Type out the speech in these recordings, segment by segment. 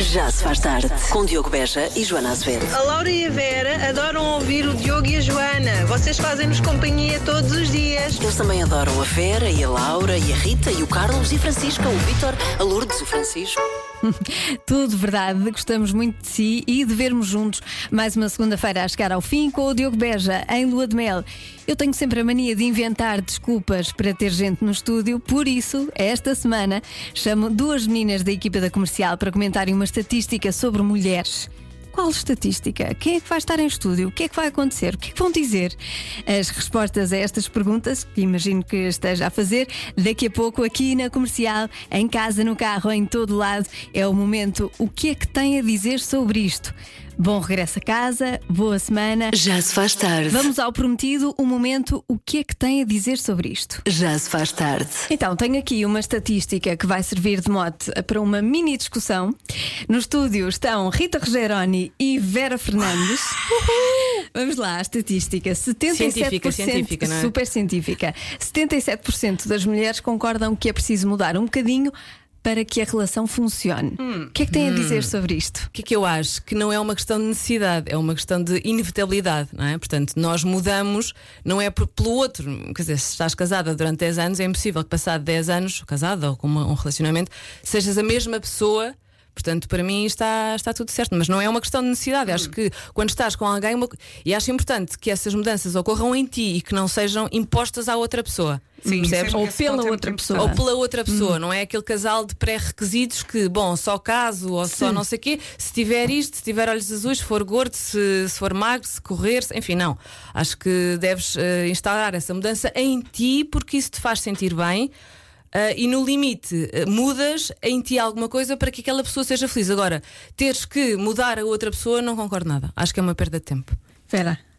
Já se faz tarde. Com Diogo Beja e Joana Azevedo. A Laura e a Vera adoram ouvir o Diogo e a Joana. Vocês fazem-nos companhia todos os dias. Eles também adoram a Vera e a Laura e a Rita e o Carlos e Francisca, o Vítor, a Lourdes, o Francisco. Tudo verdade, gostamos muito de si e de vermos juntos mais uma segunda-feira a chegar ao fim com o Diogo Beja em Lua de Mel. Eu tenho sempre a mania de inventar desculpas para ter gente no estúdio, por isso, esta semana, chamo duas meninas da equipa da comercial para comentarem uma estatística sobre mulheres. Qual estatística? Quem é que vai estar em estúdio? O que é que vai acontecer? O que é que vão dizer? As respostas a estas perguntas, que imagino que esteja a fazer, daqui a pouco aqui na comercial, em casa, no carro, em todo lado, é o momento. O que é que tem a dizer sobre isto? Bom regresso a casa, boa semana. Já se faz tarde. Vamos ao prometido, o momento. O que é que tem a dizer sobre isto? Já se faz tarde. Então, tenho aqui uma estatística que vai servir de mote para uma mini discussão. No estúdio estão Rita Rogeroni e Vera Fernandes. Vamos lá, a estatística: 77%. Científica, científica, não é? Super científica. 77% das mulheres concordam que é preciso mudar um bocadinho para que a relação funcione. O que é que tem a dizer sobre isto? O que é que eu acho? Que não é uma questão de necessidade, é uma questão de inevitabilidade, não é? Portanto, nós mudamos, não é por- pelo outro. Quer dizer, se estás casada durante 10 anos, é impossível que passado 10 anos, casada ou com uma- um relacionamento, sejas a mesma pessoa. Portanto, para mim está, está tudo certo, mas não é uma questão de necessidade. Acho que quando estás com alguém, uma- e acho importante que essas mudanças ocorram em ti e que não sejam impostas à outra pessoa. Sim, percebes? é- Ou pela outra pessoa. Ou pela outra pessoa, não é aquele casal de pré-requisitos que, bom, só caso ou só não sei o quê, se tiver isto, se tiver olhos azuis, se for gordo, se, se for magro, se correr, se- enfim, não. Acho que deves eh, instaurar essa mudança em ti porque isso te faz sentir bem. Eh, e no limite, eh, mudas em ti alguma coisa para que aquela pessoa seja feliz. Agora, teres que mudar a outra pessoa, não concordo nada. Acho que é uma perda de tempo. Vera.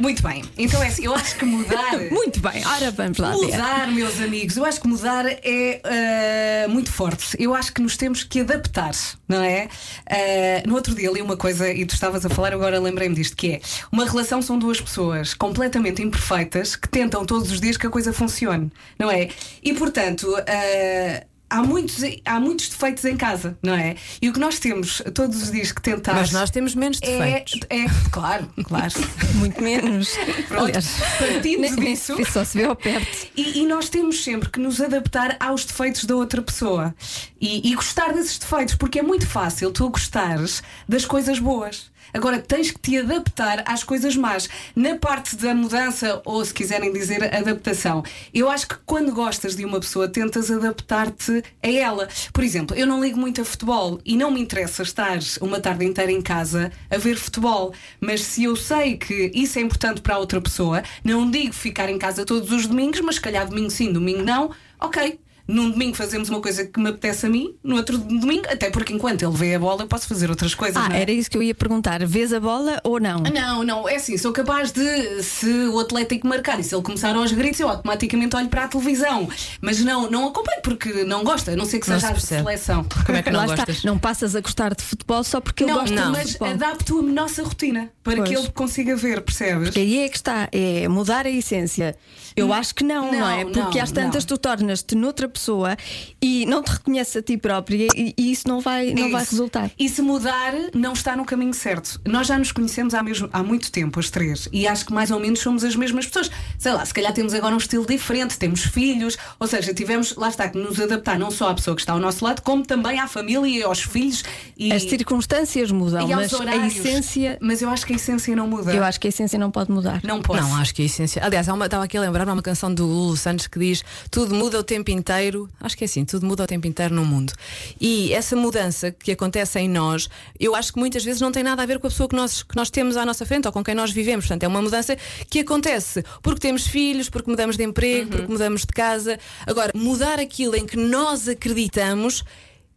Muito bem. Então é assim, eu acho que mudar. Muito bem, ora vamos lá ver. Mudar, meus amigos, eu acho que mudar é eh, muito forte. Eu acho que nos temos que adaptar, não é? Eh, no outro dia li uma coisa e tu estavas a falar, agora lembrei-me disto: que é uma relação são duas pessoas completamente imperfeitas que tentam todos os dias que a coisa funcione, não é? E portanto. eh, Há muitos, há muitos defeitos em casa, não é? E o que nós temos todos os dias que tentar. Mas nós temos menos é, defeitos. é, claro, claro. Muito menos. Aliás, partindo nem- nem disso. se- só se vê ao perto. E, e nós temos sempre que nos adaptar aos defeitos da outra pessoa e, e gostar desses defeitos, porque é muito fácil tu gostares das coisas boas. Agora tens que te adaptar às coisas más. Na parte da mudança, ou se quiserem dizer adaptação, eu acho que quando gostas de uma pessoa, tentas adaptar-te a ela. Por exemplo, eu não ligo muito a futebol e não me interessa estar uma tarde inteira em casa a ver futebol. Mas se eu sei que isso é importante para a outra pessoa, não digo ficar em casa todos os domingos, mas se calhar domingo sim, domingo não, ok. Num domingo fazemos uma coisa que me apetece a mim, no outro domingo, até porque enquanto ele vê a bola, eu posso fazer outras coisas. Ah, não é? era isso que eu ia perguntar. Vês a bola ou não? Não, não, é assim, sou capaz de, se o Atlético marcar e se ele começar aos gritos, eu automaticamente olho para a televisão. Mas não, não acompanho porque não gosta, a não ser que seja se a de seleção. Como é que não Lá está. gostas? Não passas a gostar de futebol só porque ele Não, gosta não. de mas futebol. adapto a nossa rotina para Pois. que ele consiga ver, percebes? Porque aí é que está, é mudar a essência. Eu acho que não, não, Não, é? Porque não, às tantas não. tu tornas-te noutra pessoa e não te reconheces a ti própria e, e isso não vai, não vai resultar. E se mudar, não está no caminho certo. Nós já nos conhecemos há, mesmo, há muito tempo, as três, e acho que mais ou menos somos as mesmas pessoas. Sei lá, se calhar temos agora um estilo diferente, temos filhos, ou seja, tivemos, lá está, que nos adaptar não só à pessoa que está ao nosso lado, como também à família e aos filhos. E, As circunstâncias mudam, e mas aos a horários. essência. Mas eu acho que a essência não muda. Eu acho que a essência não pode mudar. Não posso. Não, acho que é essencial. Aliás, há uma- estava aqui a lembrar uma canção do Lulu Santos que diz tudo muda o tempo inteiro. Acho que é assim, tudo muda o tempo inteiro no mundo. E essa mudança que acontece em nós, eu acho que muitas vezes não tem nada a ver com a pessoa que nós, que nós temos à nossa frente ou com quem nós vivemos. Portanto, é uma mudança que acontece porque temos filhos, porque mudamos de emprego, porque mudamos de casa. Agora, mudar aquilo em que nós acreditamos.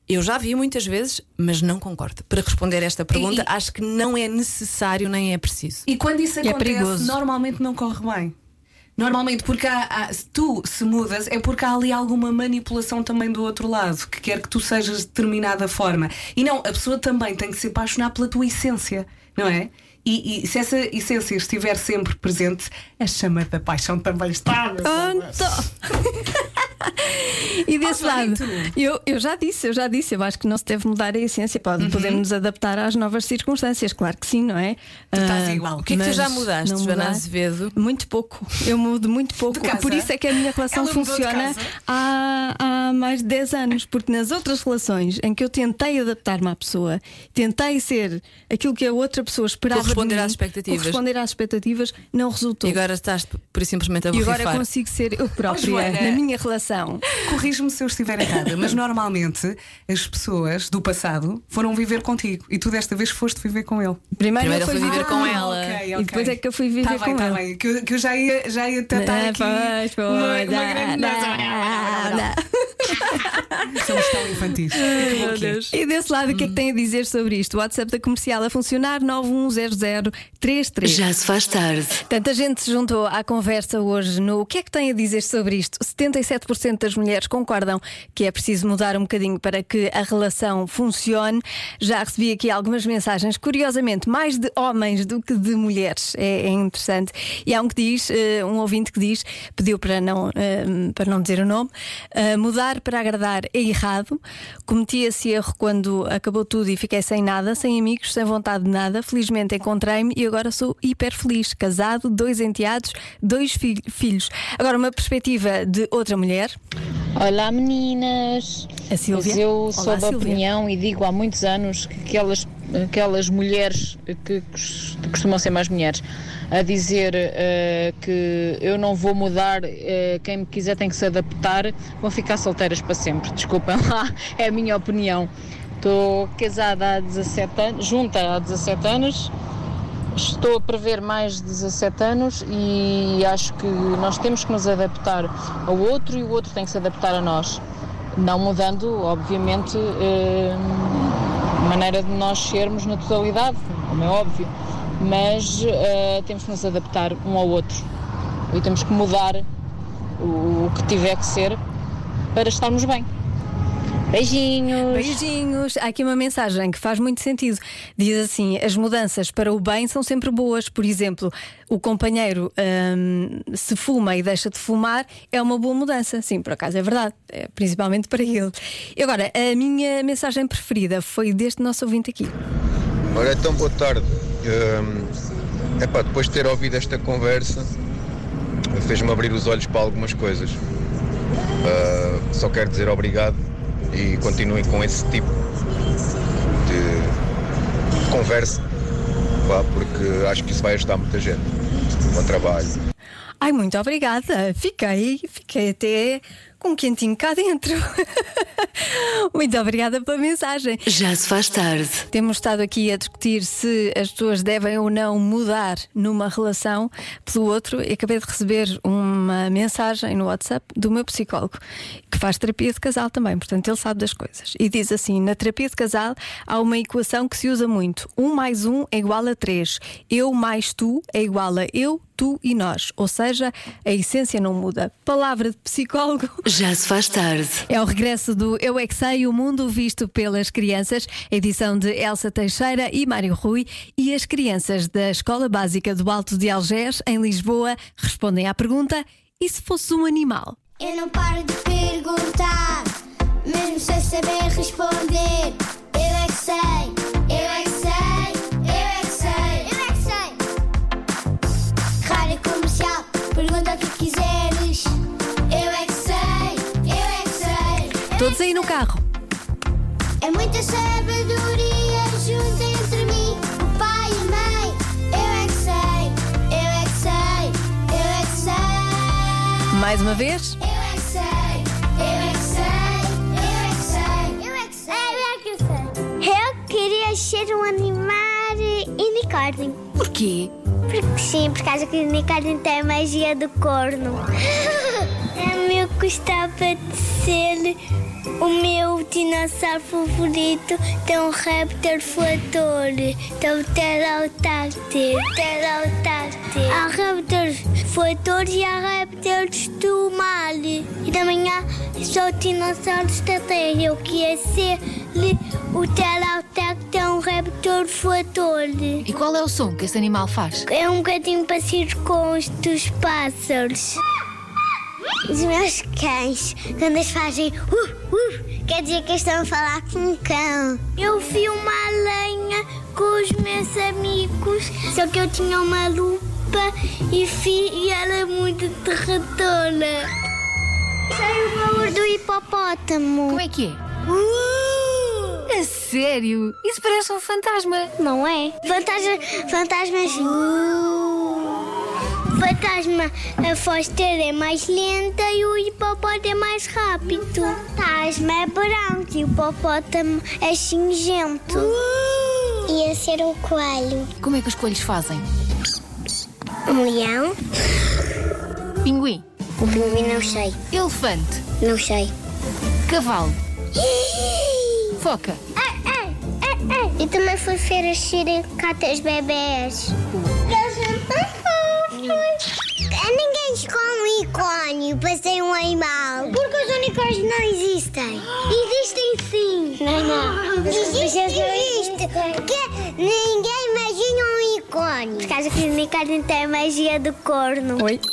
Eu já vi muitas vezes, mas não concordo. Para responder esta pergunta, E- acho que não é necessário nem é preciso. E quando isso é acontece, perigoso. normalmente não corre bem. Normalmente, porque há- há- tu se mudas, é porque há ali alguma manipulação também do outro lado, que quer que tu sejas de determinada forma. E não, a pessoa também tem que se apaixonar pela tua essência, não é? E, e se essa essência estiver sempre presente, a chama da paixão também está. Pronto! E desse Oh, lado, eu, eu já disse, eu já disse, eu acho que não se deve mudar a essência. Pode, Podemos nos adaptar às novas circunstâncias, claro que sim, não é? Tu estás Ah, igual. O que é que tu já mudaste, Joana Azevedo? Muito pouco. Eu mudo muito pouco. Por isso é que a minha relação Ela funciona há, há mais de 10 anos. Porque nas outras relações em que eu tentei adaptar-me à pessoa, tentei ser aquilo que a outra pessoa esperava. de Corresponder às expectativas. Corresponder às expectativas, não resultou. E agora estás por simplesmente a E agora consigo ser eu própria Joana. na minha relação. Corrige-me se eu estiver errada, mas normalmente as pessoas do passado foram viver contigo e tu desta vez foste viver com ele. Primeiro, Primeiro eu fui foi viver com ela. Ok, E depois é que eu fui viver tá bem, com tá ele. bem. Que, eu- que eu já ia, já ia tentar Ah, aqui pois, pois, uma, uma grande dá, dança. dá. Somos tão infantis. É. E desse lado, o que é que tem a dizer sobre isto? O WhatsApp da comercial a funcionar 910033. Já se faz tarde. Tanta gente se juntou à conversa hoje no o que é que tem a dizer sobre isto? 77% das mulheres concordam que é preciso mudar um bocadinho para que a relação funcione. Já recebi aqui algumas mensagens, curiosamente, mais de homens do que de mulheres. É, é interessante. E há um que diz, eh, um ouvinte que diz, pediu para não, eh, para não dizer o nome, eh, mudar para agradar é errado. Cometi esse erro quando acabou tudo e fiquei sem nada, sem amigos, sem vontade de nada. Felizmente encontrei-me e agora sou hiper feliz. Casado, dois enteados, dois fi- filhos. Agora, uma perspectiva de outra mulher. Olá meninas, A Sílvia. Mas eu Olá, sou da Sílvia. opinião e digo há muitos anos que aquelas, aquelas mulheres que cos- costumam ser mais mulheres a dizer eh, que eu não vou mudar, eh, quem me quiser tem que se adaptar, vão ficar solteiras para sempre. Desculpem lá, é a minha opinião. Estou casada há 17 anos, junta há 17 anos. Estou a prever mais de 17 anos e acho que nós temos que nos adaptar ao outro e o outro tem que se adaptar a nós. Não mudando, obviamente, a maneira de nós sermos na totalidade, como é óbvio, mas eh, temos que nos adaptar um ao outro e temos que mudar o, o que tiver que ser para estarmos bem. Beijinhos! Beijinhos. Há aqui uma mensagem que faz muito sentido. Diz assim: as mudanças para o bem são sempre boas. Por exemplo, o companheiro hum, se fuma e deixa de fumar, é uma boa mudança. Sim, por acaso é verdade. É, principalmente para ele. E agora, a minha mensagem preferida foi deste nosso ouvinte aqui. Ora, então boa tarde. Hum, epá, depois de ter ouvido esta conversa, fez-me abrir os olhos para algumas coisas. Ah, só quero dizer obrigado e continuem com esse tipo de conversa, pá, porque acho que isso vai ajudar muita gente. Bom trabalho. Ai, muito obrigada. Fiquei, fiquei até com um quentinho cá dentro. muito obrigada pela mensagem. Já se faz tarde. Temos estado aqui a discutir se as pessoas devem ou não mudar numa relação pelo outro. E acabei de receber uma mensagem no WhatsApp do meu psicólogo, que faz terapia de casal também, portanto ele sabe das coisas. E diz assim: na terapia de casal há uma equação que se usa muito: um mais um é igual a três, eu mais tu é igual a eu, tu e nós. Ou seja, a essência não muda. Palavra de psicólogo. Já se faz tarde. É o regresso do Eu é que Sei, o mundo visto pelas crianças, edição de Elsa Teixeira e Mário Rui. E as crianças da Escola Básica do Alto de Algés, em Lisboa, respondem à pergunta: e se fosse um animal? Eu não paro de perguntar, mesmo sem saber responder. Eu é que sei, eu é que sei, eu é que sei, eu é que sei. Rádio comercial, pergunta o que quiseres. Eu é que sei, eu é que sei. Todos aí no carro. É muita sabedoria junto Mais uma vez. Eu é que sei, eu é que sei, eu é que sei, eu é que sei, eu é que sei. Eu queria ser um animal unicórnio. Porquê? Porque sim, por causa que o unicórnio tem a magia do corno. É gostava de ser o meu dinossauro favorito. Tem um raptor voador. Tem o pterodáctilo. Pterodáctilo. Há raptors voadores e há raptors do mar. E também há só dinossauros da terra. Eu queria ser o pterodáctilo. Tem um raptor voador. E qual é o som que esse animal faz? É um bocadinho parecido com os dos pássaros. Os meus cães, quando eles fazem uh, uh, quer dizer que estão a falar com um cão. Eu vi uma aranha com os meus amigos, só que eu tinha uma lupa e, fi, e ela é muito terratona. Sei o valor do hipopótamo. Como é que é? Uh! A sério? Isso parece um fantasma. Não é? Fantasma, fantasmas. Uh. Fantasma, a Foster é mais lenta e o hipopótamo é mais rápido. Fantasma é branco e o hipopótamo é cinzento. Ia ser um coelho. Como é que os coelhos fazem? Um leão? Pinguim, O pinguim não sei. elefante, Não sei. cavalo, foca. E também fui ver as siricatas bebés. Eles fofos. Ninguém escolhe um unicórnio para ser um animal. Porque os unicórnios não existem. Existem sim. Não, não. Existe, existe. Porque ninguém imagina um unicórnio. Por causa que os unicórnios têm a magia do corno. Oi?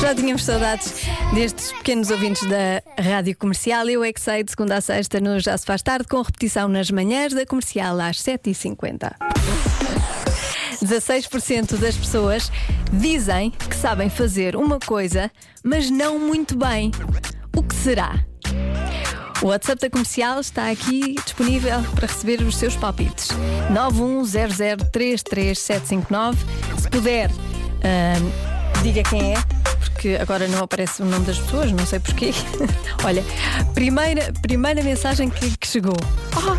Já tínhamos saudades destes pequenos ouvintes da rádio comercial. Eu é que sei de segunda a sexta no Já Se Faz Tarde, com repetição nas manhãs da comercial às 7h50. 16% das pessoas dizem que sabem fazer uma coisa, mas não muito bem. O que será? O WhatsApp da comercial está aqui disponível para receber os seus palpites. 910033759. Se puder, ahm, diga quem é, porque agora não aparece o nome das pessoas, não sei porquê. Olha, primeira, primeira mensagem que, que chegou. Oh,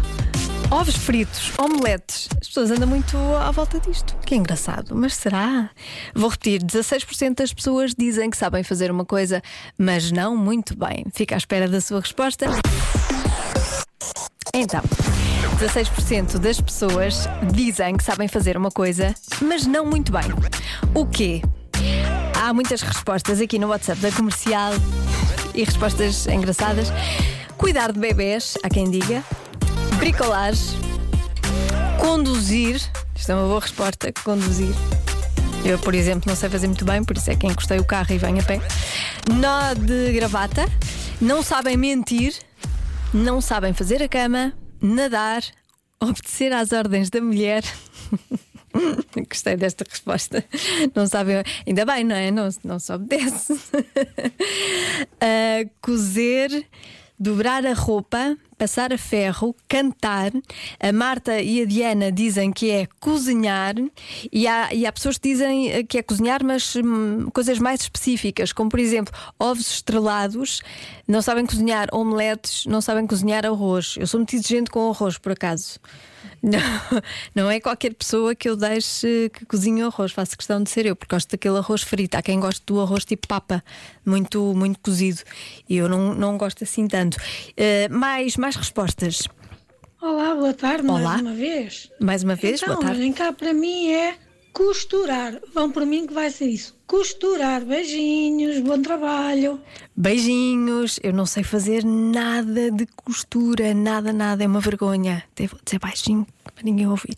ovos fritos, omeletes. As pessoas andam muito à volta disto. Que engraçado, mas será? Vou repetir: 16% das pessoas dizem que sabem fazer uma coisa, mas não muito bem. Fica à espera da sua resposta. Então, 16% das pessoas dizem que sabem fazer uma coisa, mas não muito bem. O quê? Há muitas respostas aqui no WhatsApp da comercial e respostas engraçadas. Cuidar de bebés, há quem diga. Bricolagem. Conduzir. Isto é uma boa resposta. Conduzir. Eu, por exemplo, não sei fazer muito bem, por isso é que encostei o carro e venho a pé. Nó de gravata. Não sabem mentir. Não sabem fazer a cama. Nadar. Obedecer às ordens da mulher. Gostei desta resposta. Não sabem. Ainda bem, não é? Não, não se obedece. Ah, cozer, dobrar a roupa, passar a ferro, cantar. A Marta e a Diana dizem que é cozinhar. E há, e há pessoas que dizem eh, que é cozinhar, mas hum, coisas mais específicas, como por exemplo ovos estrelados. Não sabem cozinhar omeletes, não sabem cozinhar arroz. Eu sou muito exigente com arroz, por acaso. Não, não é qualquer pessoa que eu deixe que cozinhe o arroz, faço questão de ser eu, porque gosto daquele arroz frito. Há quem goste do arroz tipo papa, muito, muito cozido. E eu não, não gosto assim tanto. Eh, mais, mais respostas. Olá, boa tarde Olá. mais uma vez. Mais uma vez, então, boa tarde. olhem cá para mim é costurar. Vão por mim que vai ser isso. Costurar. Beijinhos, bom trabalho. Beijinhos, eu não sei fazer nada de costura, nada, nada, é uma vergonha. Vou dizer baixinho para ninguém ouvir.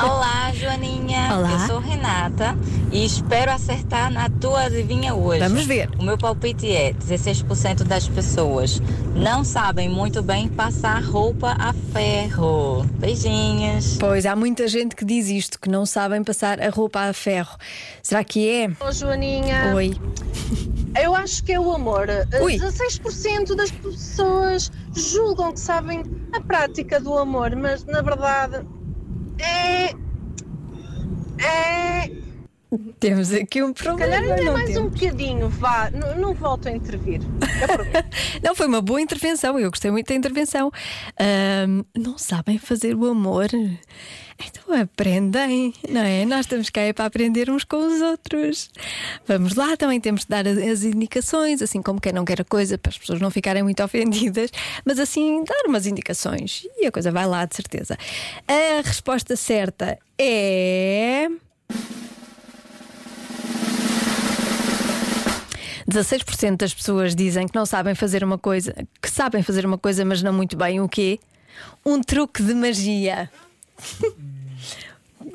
Olá, Joaninha. Olá. Eu sou Renata e espero acertar na tua adivinha hoje. Vamos ver. O meu palpite é: 16% das pessoas não sabem muito bem passar roupa a ferro. Beijinhos. Pois há muita gente que diz isto, que não sabem passar a roupa a ferro. Será que é? Ô Joaninha, Oi. eu acho que é o amor. Ui. 16% das pessoas julgam que sabem a prática do amor, mas na verdade é. É. Temos aqui um Se calhar problema. ainda não, mais um temos. bocadinho, vá, não, não volto a intervir. não, foi uma boa intervenção, eu gostei muito da intervenção. Ahm, não sabem fazer o amor? Então aprendem, não é? Nós estamos cá é para aprender uns com os outros. Vamos lá, também temos de dar as indicações, assim como quem não quer a coisa, para as pessoas não ficarem muito ofendidas, mas assim dar umas indicações e a coisa vai lá, de certeza. A resposta certa é. 16% das pessoas dizem que não sabem fazer uma coisa, que sabem fazer uma coisa, mas não muito bem. O quê? Um truque de magia.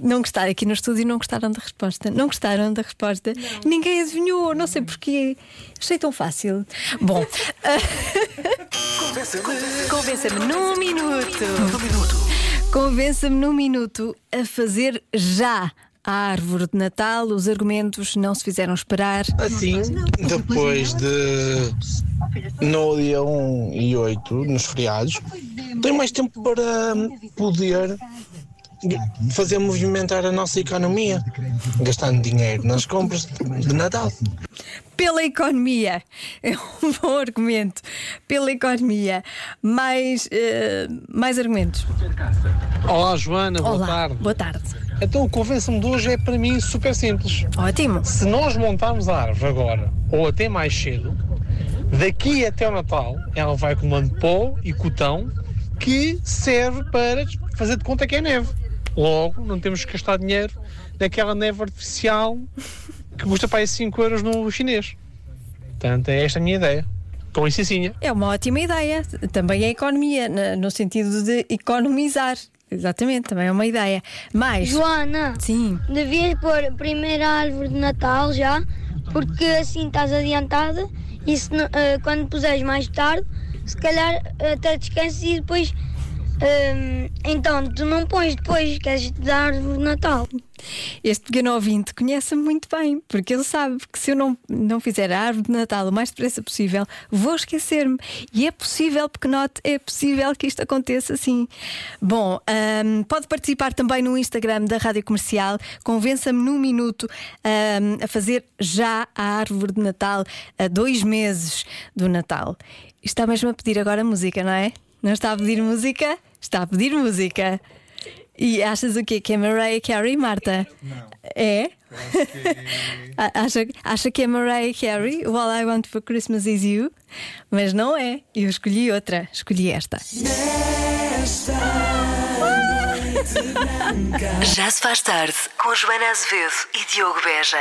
Não gostaram aqui no estúdio, não gostaram da resposta. Não gostaram da resposta. Ninguém adivinhou, não sei porquê. Achei tão fácil. Bom, convença-me num minuto. Convença-me num minuto a fazer já a árvore de Natal. Os argumentos não se fizeram esperar. Assim, depois de no dia 1 e 8, nos feriados, tenho mais tempo para poder fazer movimentar a nossa economia, gastando dinheiro nas compras de Natal. Pela economia. É um bom argumento. Pela economia. Mais, eh, mais argumentos. Olá, Joana, boa Olá, tarde. Boa tarde. Então, o convença-me de hoje é para mim super simples. Ótimo. Se nós montarmos a árvore agora, ou até mais cedo, daqui até o Natal, ela vai acumulando pó e cotão que serve para fazer de conta que é neve. Logo, não temos que gastar dinheiro naquela neve artificial que custa para aí 5 euros no chinês. Portanto, é esta a minha ideia. Com licencinha. É uma ótima ideia. Também é economia, no sentido de economizar. Exatamente, também é uma ideia. Mais. Joana, Sim. devias pôr a primeira árvore de Natal já, porque assim estás adiantada e se eh, quando puseres mais tarde, se calhar até descansas e depois. Ehm, então, tu não pões depois, queres da árvore de Natal. Este pequeno ouvinte conhece-me muito bem, porque ele sabe que se eu não, não fizer a árvore de Natal o mais depressa possível, vou esquecer-me. E é possível, porque note, é possível que isto aconteça assim. Bom, ahm, pode participar também no Instagram da Rádio Comercial. Convença-me num minuto ahm, a fazer já a árvore de Natal a dois meses do Natal. Está mesmo a pedir agora música, não é? Não está a pedir música? Está a pedir música. E achas o quê? Que é Mariah Carey, Marta? Não. É? A- acha, acha que é Mariah Carey? All I Want for Christmas is You? Mas não é. Eu escolhi outra. Escolhi esta. Já se faz tarde com Joana Azevedo e Diogo Beja.